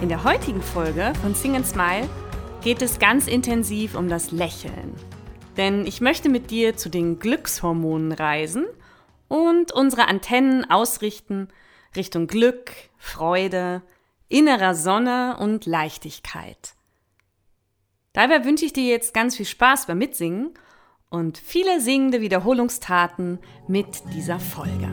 In der heutigen Folge von Sing and Smile geht es ganz intensiv um das Lächeln. Denn ich möchte mit dir zu den Glückshormonen reisen und unsere Antennen ausrichten Richtung Glück, Freude, innerer Sonne und Leichtigkeit. Dabei wünsche ich dir jetzt ganz viel Spaß beim Mitsingen und viele singende Wiederholungstaten mit dieser Folge.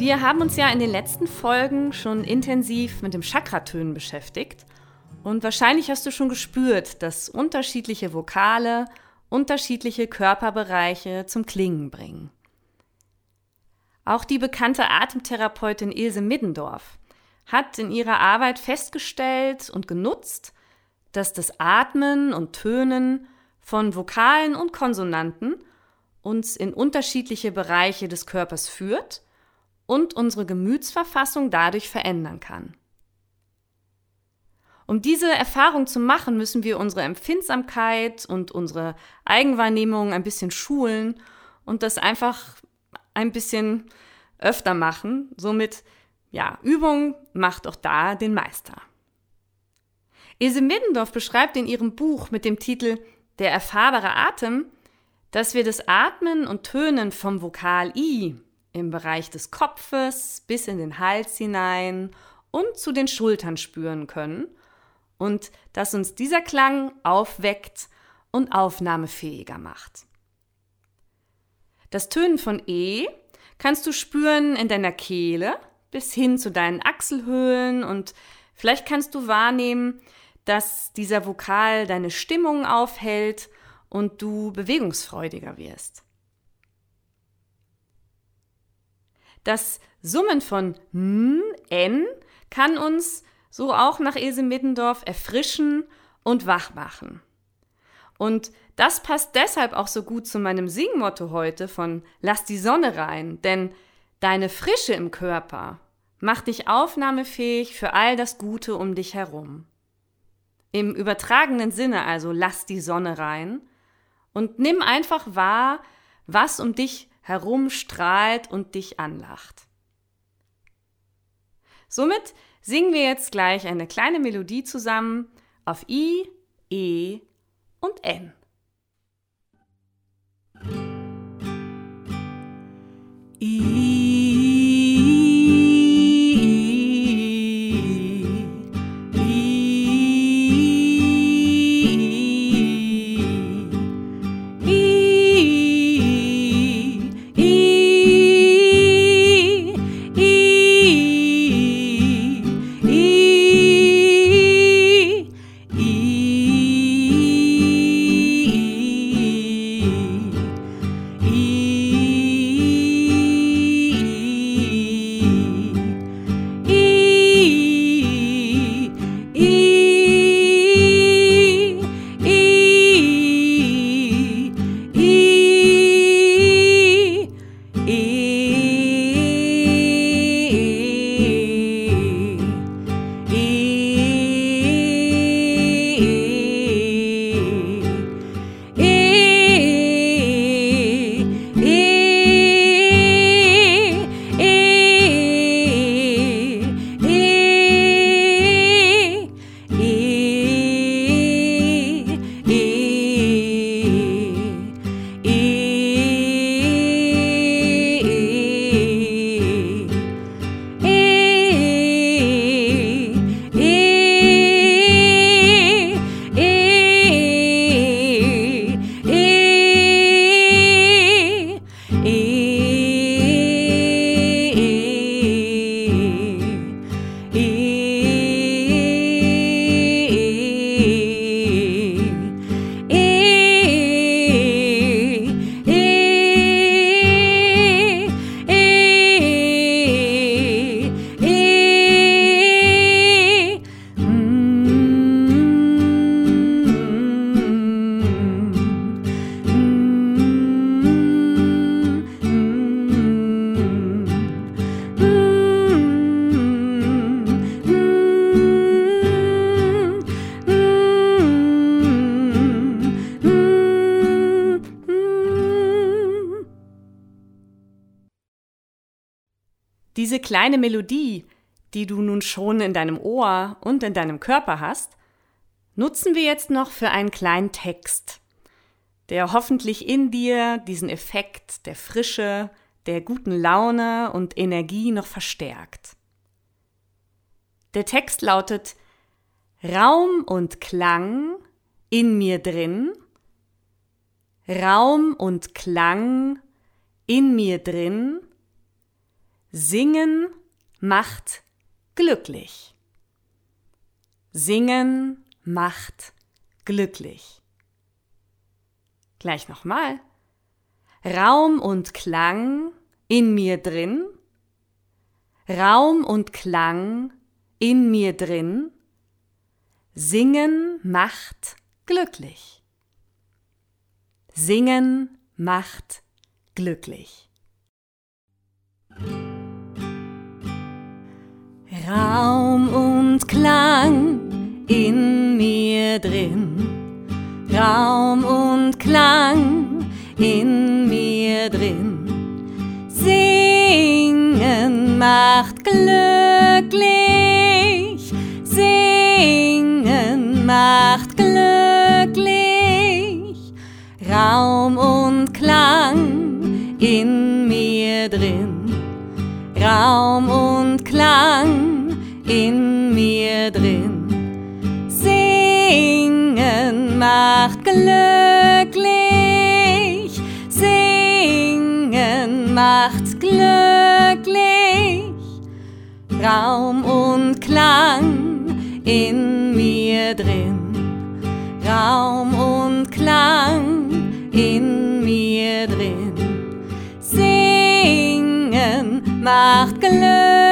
Wir haben uns ja in den letzten Folgen schon intensiv mit dem Chakratönen beschäftigt und wahrscheinlich hast du schon gespürt, dass unterschiedliche Vokale unterschiedliche Körperbereiche zum Klingen bringen. Auch die bekannte Atemtherapeutin Ilse Middendorf hat in ihrer Arbeit festgestellt und genutzt, dass das Atmen und Tönen von Vokalen und Konsonanten uns in unterschiedliche Bereiche des Körpers führt und unsere Gemütsverfassung dadurch verändern kann. Um diese Erfahrung zu machen, müssen wir unsere Empfindsamkeit und unsere Eigenwahrnehmung ein bisschen schulen und das einfach ein bisschen öfter machen. Somit, ja, Übung macht auch da den Meister. Ilse Middendorf beschreibt in ihrem Buch mit dem Titel Der erfahrbare Atem, dass wir das Atmen und Tönen vom Vokal I im Bereich des Kopfes bis in den Hals hinein und zu den Schultern spüren können und dass uns dieser Klang aufweckt und aufnahmefähiger macht. Das Tönen von E kannst du spüren in deiner Kehle bis hin zu deinen Achselhöhlen und vielleicht kannst du wahrnehmen, dass dieser Vokal deine Stimmung aufhält und du bewegungsfreudiger wirst. Das Summen von N, N kann uns so auch nach Ilse Middendorf erfrischen und wach machen. Und das passt deshalb auch so gut zu meinem Singmotto heute von Lass die Sonne rein, denn deine Frische im Körper macht dich aufnahmefähig für all das Gute um dich herum. Im übertragenen Sinne also lass die Sonne rein und nimm einfach wahr, was um dich herumstrahlt und dich anlacht. Somit singen wir jetzt gleich eine kleine Melodie zusammen auf I, E und N. I kleine Melodie, die du nun schon in deinem Ohr und in deinem Körper hast, nutzen wir jetzt noch für einen kleinen Text, der hoffentlich in dir diesen Effekt der Frische, der guten Laune und Energie noch verstärkt. Der Text lautet Raum und Klang in mir drin, Raum und Klang in mir drin, Singen macht glücklich. Singen macht glücklich. Gleich nochmal. Raum und Klang in mir drin. Raum und Klang in mir drin. Singen macht glücklich. Singen macht glücklich. Raum und Klang in mir drin. Raum und Klang in mir drin. Singen macht glücklich. Singen macht glücklich. Raum und Klang in mir drin. Raum und Klang in mir drin. Singen macht glücklich, singen macht glücklich. Raum und Klang in mir drin. Raum und Klang in mir drin. Singen macht glücklich,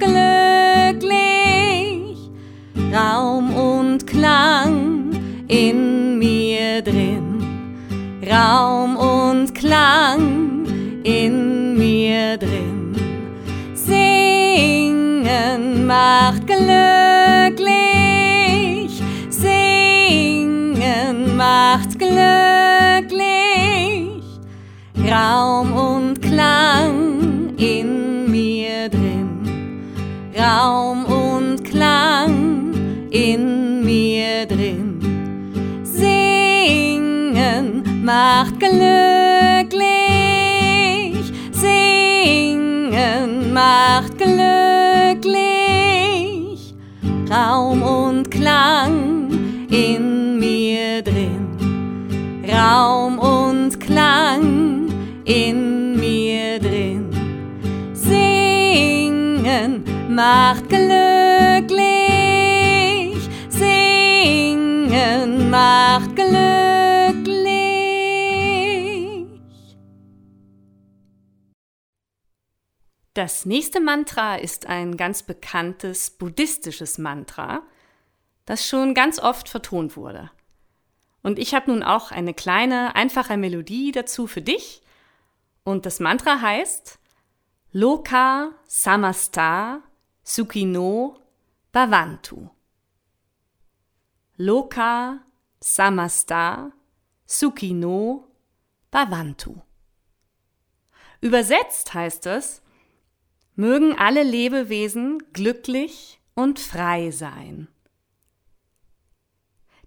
glücklich, Raum und Klang in mir drin, Raum und Klang in mir drin, singen macht glücklich, singen macht glücklich, Raum und Klang in mir drin, Raum und Klang in mir drin. Singen macht glücklich, singen macht glücklich, Raum und Klang in mir drin. Raum und Klang in mir Singen macht glücklich, singen macht glücklich. Das nächste Mantra ist ein ganz bekanntes buddhistisches Mantra, das schon ganz oft vertont wurde. Und ich habe nun auch eine kleine, einfache Melodie dazu für dich. Und das Mantra heißt Loka Samasta Sukino Bhavantu. Loka Samasta Sukino Bhavantu. Übersetzt heißt es, mögen alle Lebewesen glücklich und frei sein.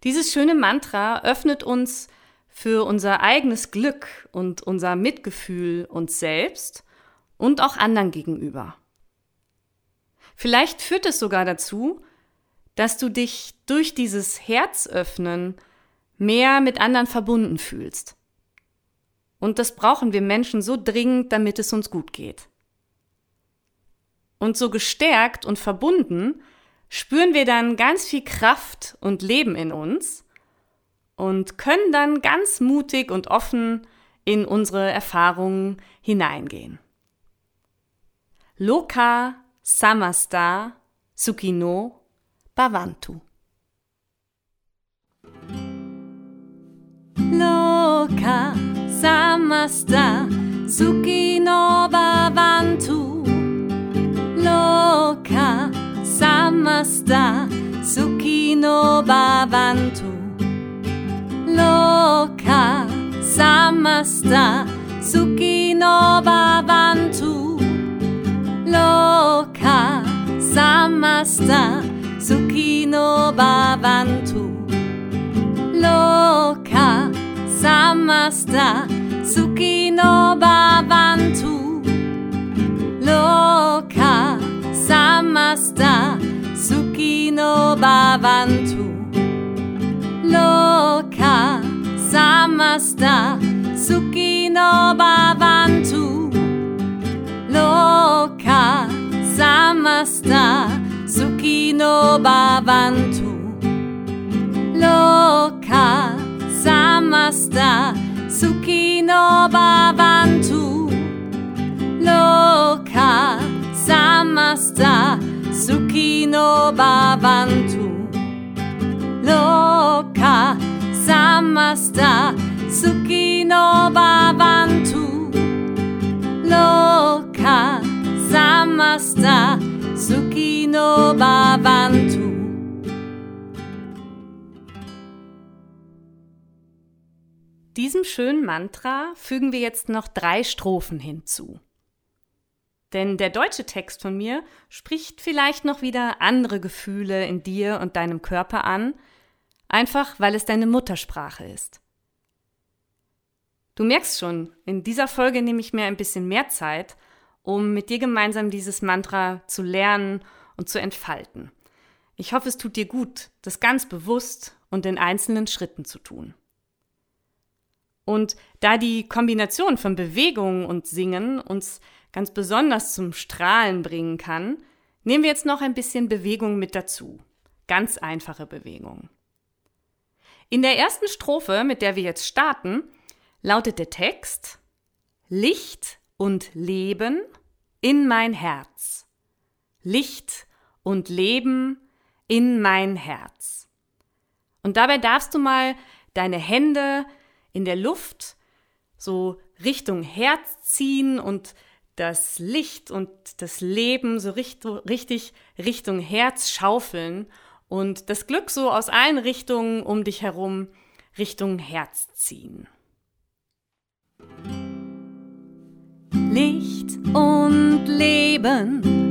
Dieses schöne Mantra öffnet uns für unser eigenes Glück und unser Mitgefühl uns selbst und auch anderen gegenüber. Vielleicht führt es sogar dazu, dass du dich durch dieses Herzöffnen mehr mit anderen verbunden fühlst. Und das brauchen wir Menschen so dringend, damit es uns gut geht. Und so gestärkt und verbunden spüren wir dann ganz viel Kraft und Leben in uns und können dann ganz mutig und offen in unsere Erfahrungen hineingehen. Loka Samasta Sukino Bhavantu. Loka Samasta Sukino Bhavantu. Loka Samasta Sukino Bhavantu Loka Samasta loka samasta suki no babantu. Loka samasta suki no babantu. Loka samasta suki no babantu. Loka samasta suki no babantu. loka loca sama samasta suki no bhavantu lo ka samasta suki no bhavantu lo ka samasta suki no bhavantu samasta lo Loka Samasta Suki no Babantu Loka Samasta Suki no Babantu Diesem schönen Mantra fügen wir jetzt noch drei Strophen hinzu. Denn der deutsche Text von mir spricht vielleicht noch wieder andere Gefühle in dir und deinem Körper an, einfach weil es deine Muttersprache ist. Du merkst schon, in dieser Folge nehme ich mir ein bisschen mehr Zeit, um mit dir gemeinsam dieses Mantra zu lernen und zu entfalten. Ich hoffe, es tut dir gut, das ganz bewusst und in einzelnen Schritten zu tun. Und da die Kombination von Bewegung und Singen uns ganz besonders zum Strahlen bringen kann, nehmen wir jetzt noch ein bisschen Bewegung mit dazu. Ganz einfache Bewegung. In der ersten Strophe, mit der wir jetzt starten, lautet der Text Licht und Leben in mein Herz. Licht und Leben in mein Herz. Und dabei darfst du mal deine Hände in der Luft so Richtung Herz ziehen und das Licht und das Leben so richtig Richtung Herz schaufeln und das Glück so aus allen Richtungen um dich herum Richtung Herz ziehen. Licht und Leben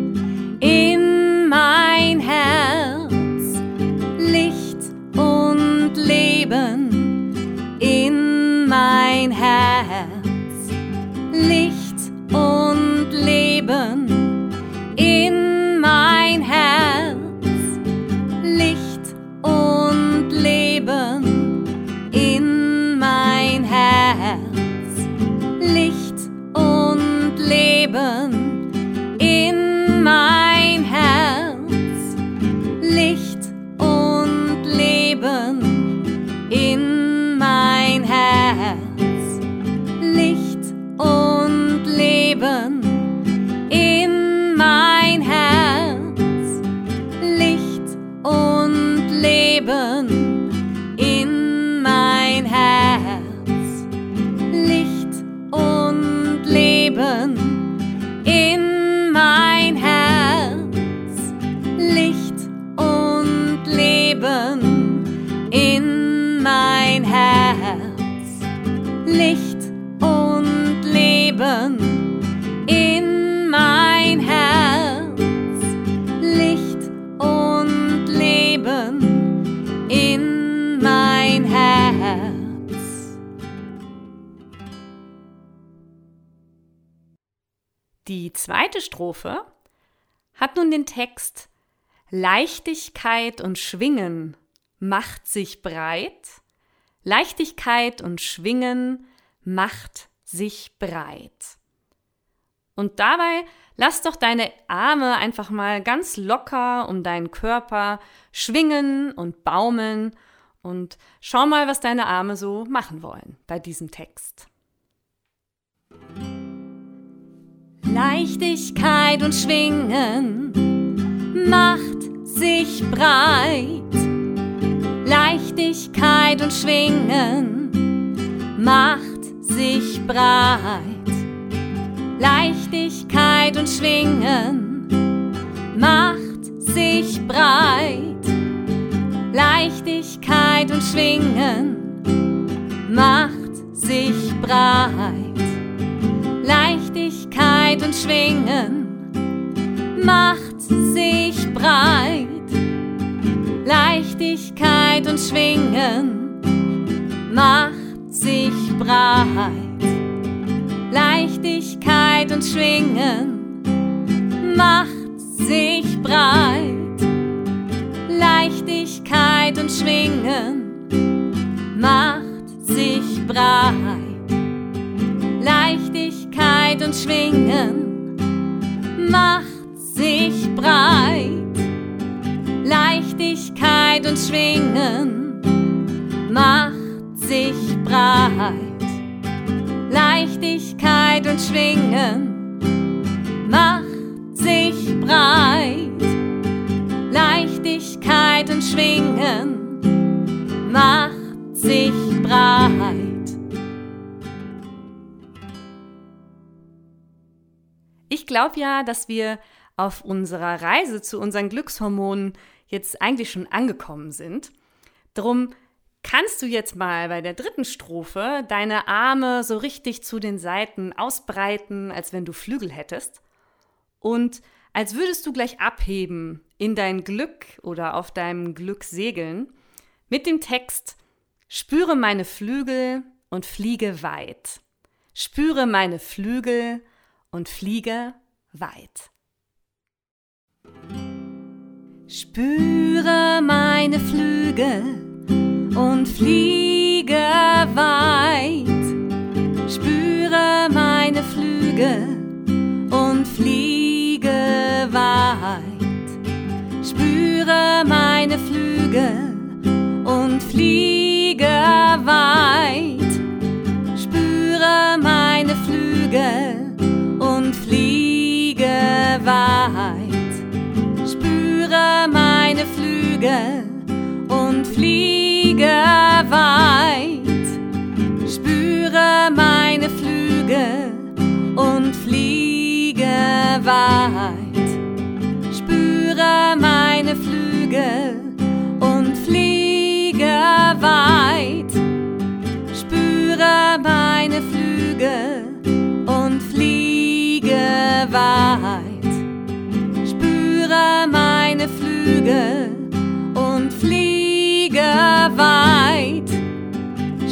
zweite Strophe hat nun den Text Leichtigkeit und Schwingen macht sich breit. Leichtigkeit und Schwingen macht sich breit. Und dabei lass doch deine Arme einfach mal ganz locker um deinen Körper schwingen und baumeln und schau mal, was deine Arme so machen wollen bei diesem Text. Leichtigkeit und Schwingen macht sich breit. Leichtigkeit und Schwingen macht sich breit. Leichtigkeit und Schwingen macht sich breit. Leichtigkeit und Schwingen macht sich breit. Leichtigkeit und Schwingen macht sich breit. Leichtigkeit und Schwingen macht sich breit. Leichtigkeit und Schwingen macht sich breit. Leichtigkeit und Schwingen macht sich breit. Leichtigkeit und Schwingen macht sich breit. Leichtigkeit und Schwingen macht sich breit. Leichtigkeit und Schwingen macht sich breit. Leichtigkeit und Schwingen macht sich breit. Glaube ja, dass wir auf unserer Reise zu unseren Glückshormonen jetzt eigentlich schon angekommen sind. Drum kannst du jetzt mal bei der dritten Strophe deine Arme so richtig zu den Seiten ausbreiten, als wenn du Flügel hättest. Und als würdest du gleich abheben in dein Glück oder auf deinem Glück segeln, mit dem Text Spüre meine Flügel und fliege weit. Spüre meine Flügel und fliege weit. Spüre meine Flügel und fliege weit. Spüre meine Flügel und fliege weit. Spüre meine Flügel und fliege weit. Spüre meine Flügel weit. Spüre meine Flügel und fliege weit, spüre meine Flügel und fliege weit, spüre meine Flügel und fliege weit, spüre meine Flügel und fliege weit, Flügel und fliege weit,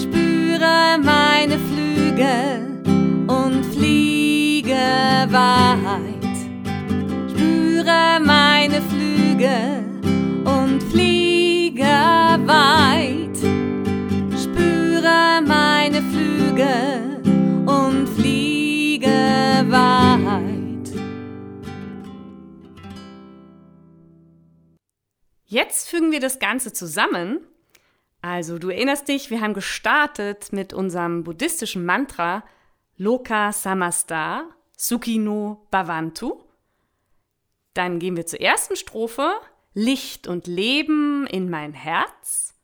spüre meine Flügel und fliege weit, spüre meine Flügel Jetzt fügen wir das Ganze zusammen also, du erinnerst dich, wir haben gestartet mit unserem buddhistischen Mantra Loka Samasta Sukino Bhavantu. Dann gehen wir zur ersten Strophe Licht und Leben in mein Herz.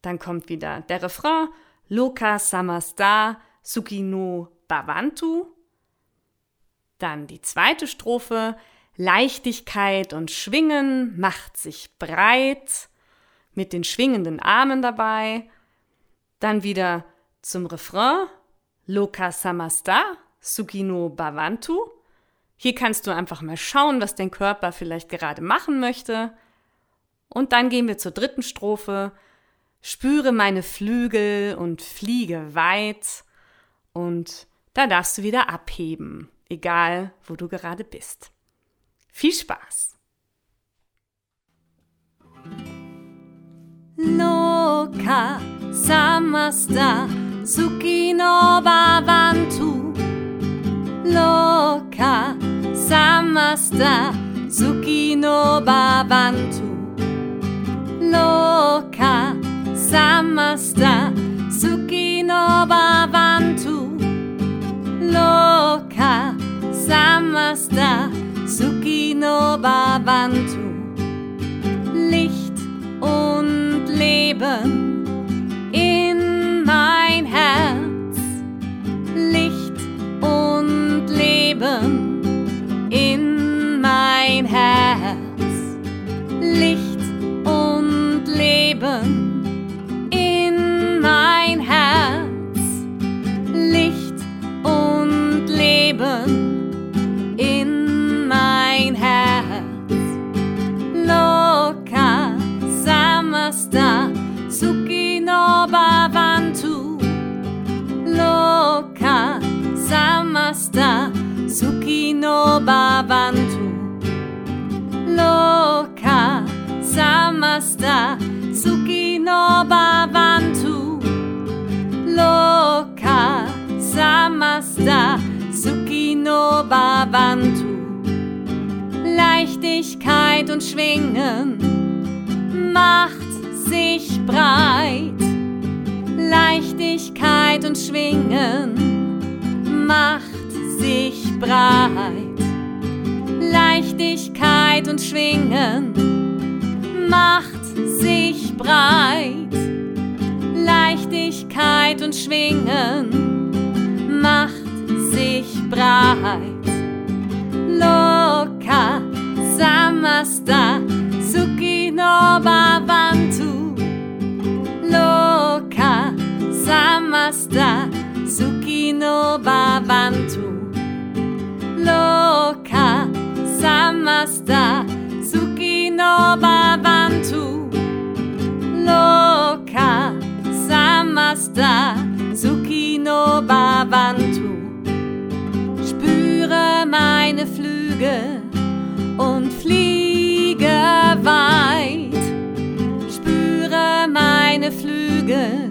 Dann kommt wieder der Refrain Loka Samasta Sukino Bhavantu. Dann die zweite Strophe Leichtigkeit und Schwingen macht sich breit mit den schwingenden Armen dabei. Dann wieder zum Refrain Loka Samasta Sukino Bhavantu. Hier kannst du einfach mal schauen, was dein Körper vielleicht gerade machen möchte. Und dann gehen wir zur dritten Strophe. Spüre meine Flügel und fliege weit. Und da darfst du wieder abheben, egal wo du gerade bist. Viel Spaß! Loka samasta sukino bhavantu Loka samasta sukino bhavantu Loka samasta sukino bhavantu Loka samasta sukino bhavantu Licht und Leben suki no babantu. Loka samasta suki no babantu. Loka samasta suki no babantu. Leichtigkeit und Schwingen macht sich breit. Leichtigkeit und Schwingen macht sich breit. Leichtigkeit und Schwingen macht sich breit. Leichtigkeit und Schwingen macht sich breit. Loka samasta suki no bhavantu. Loka samasta suki no bhavantu. Loka samasta suki no bhavantu. Loka samasta suki no bhavantu. Spüre meine Flügel und fliege weit. Spüre meine Flügel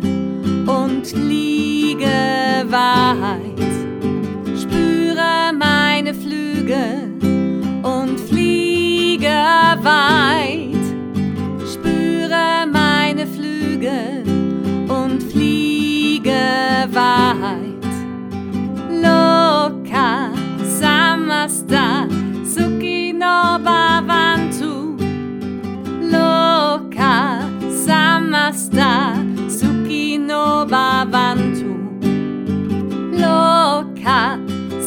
und fliege weit. Flügel und fliege weit. Spüre meine Flügel und fliege weit. Loka samasta suki no bhavantu. Loka samasta suki no bhavantu. Loka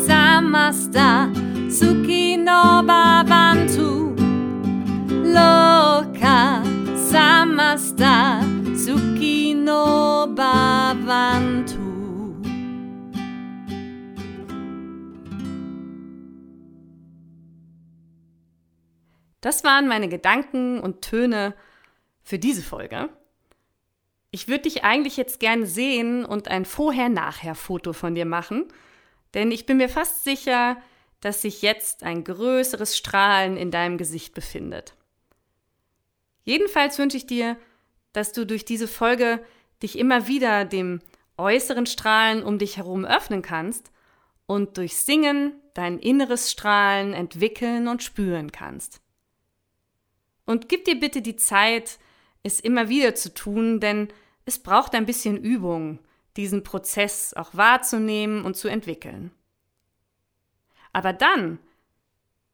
samasta suki no bhavantu. Loka samasta suki no bhavantu. Das waren meine Gedanken und Töne für diese Folge. Ich würde dich eigentlich jetzt gerne sehen und ein Vorher-Nachher-Foto von dir machen, denn ich bin mir fast sicher, dass sich jetzt ein größeres Strahlen in deinem Gesicht befindet. Jedenfalls wünsche ich dir, dass du durch diese Folge dich immer wieder dem äußeren Strahlen um dich herum öffnen kannst und durch Singen dein inneres Strahlen entwickeln und spüren kannst. Und gib dir bitte die Zeit, es immer wieder zu tun, denn es braucht ein bisschen Übung, diesen Prozess auch wahrzunehmen und zu entwickeln. Aber dann,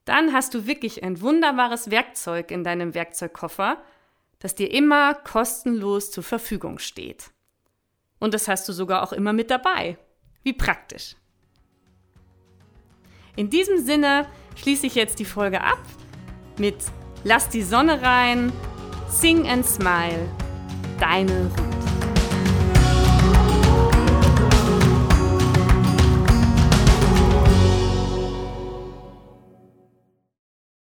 dann hast du wirklich ein wunderbares Werkzeug in deinem Werkzeugkoffer, das dir immer kostenlos zur Verfügung steht. Und das hast du sogar auch immer mit dabei. Wie praktisch. In diesem Sinne schließe ich jetzt die Folge ab mit Lass die Sonne rein, sing and smile, deine Ruhe.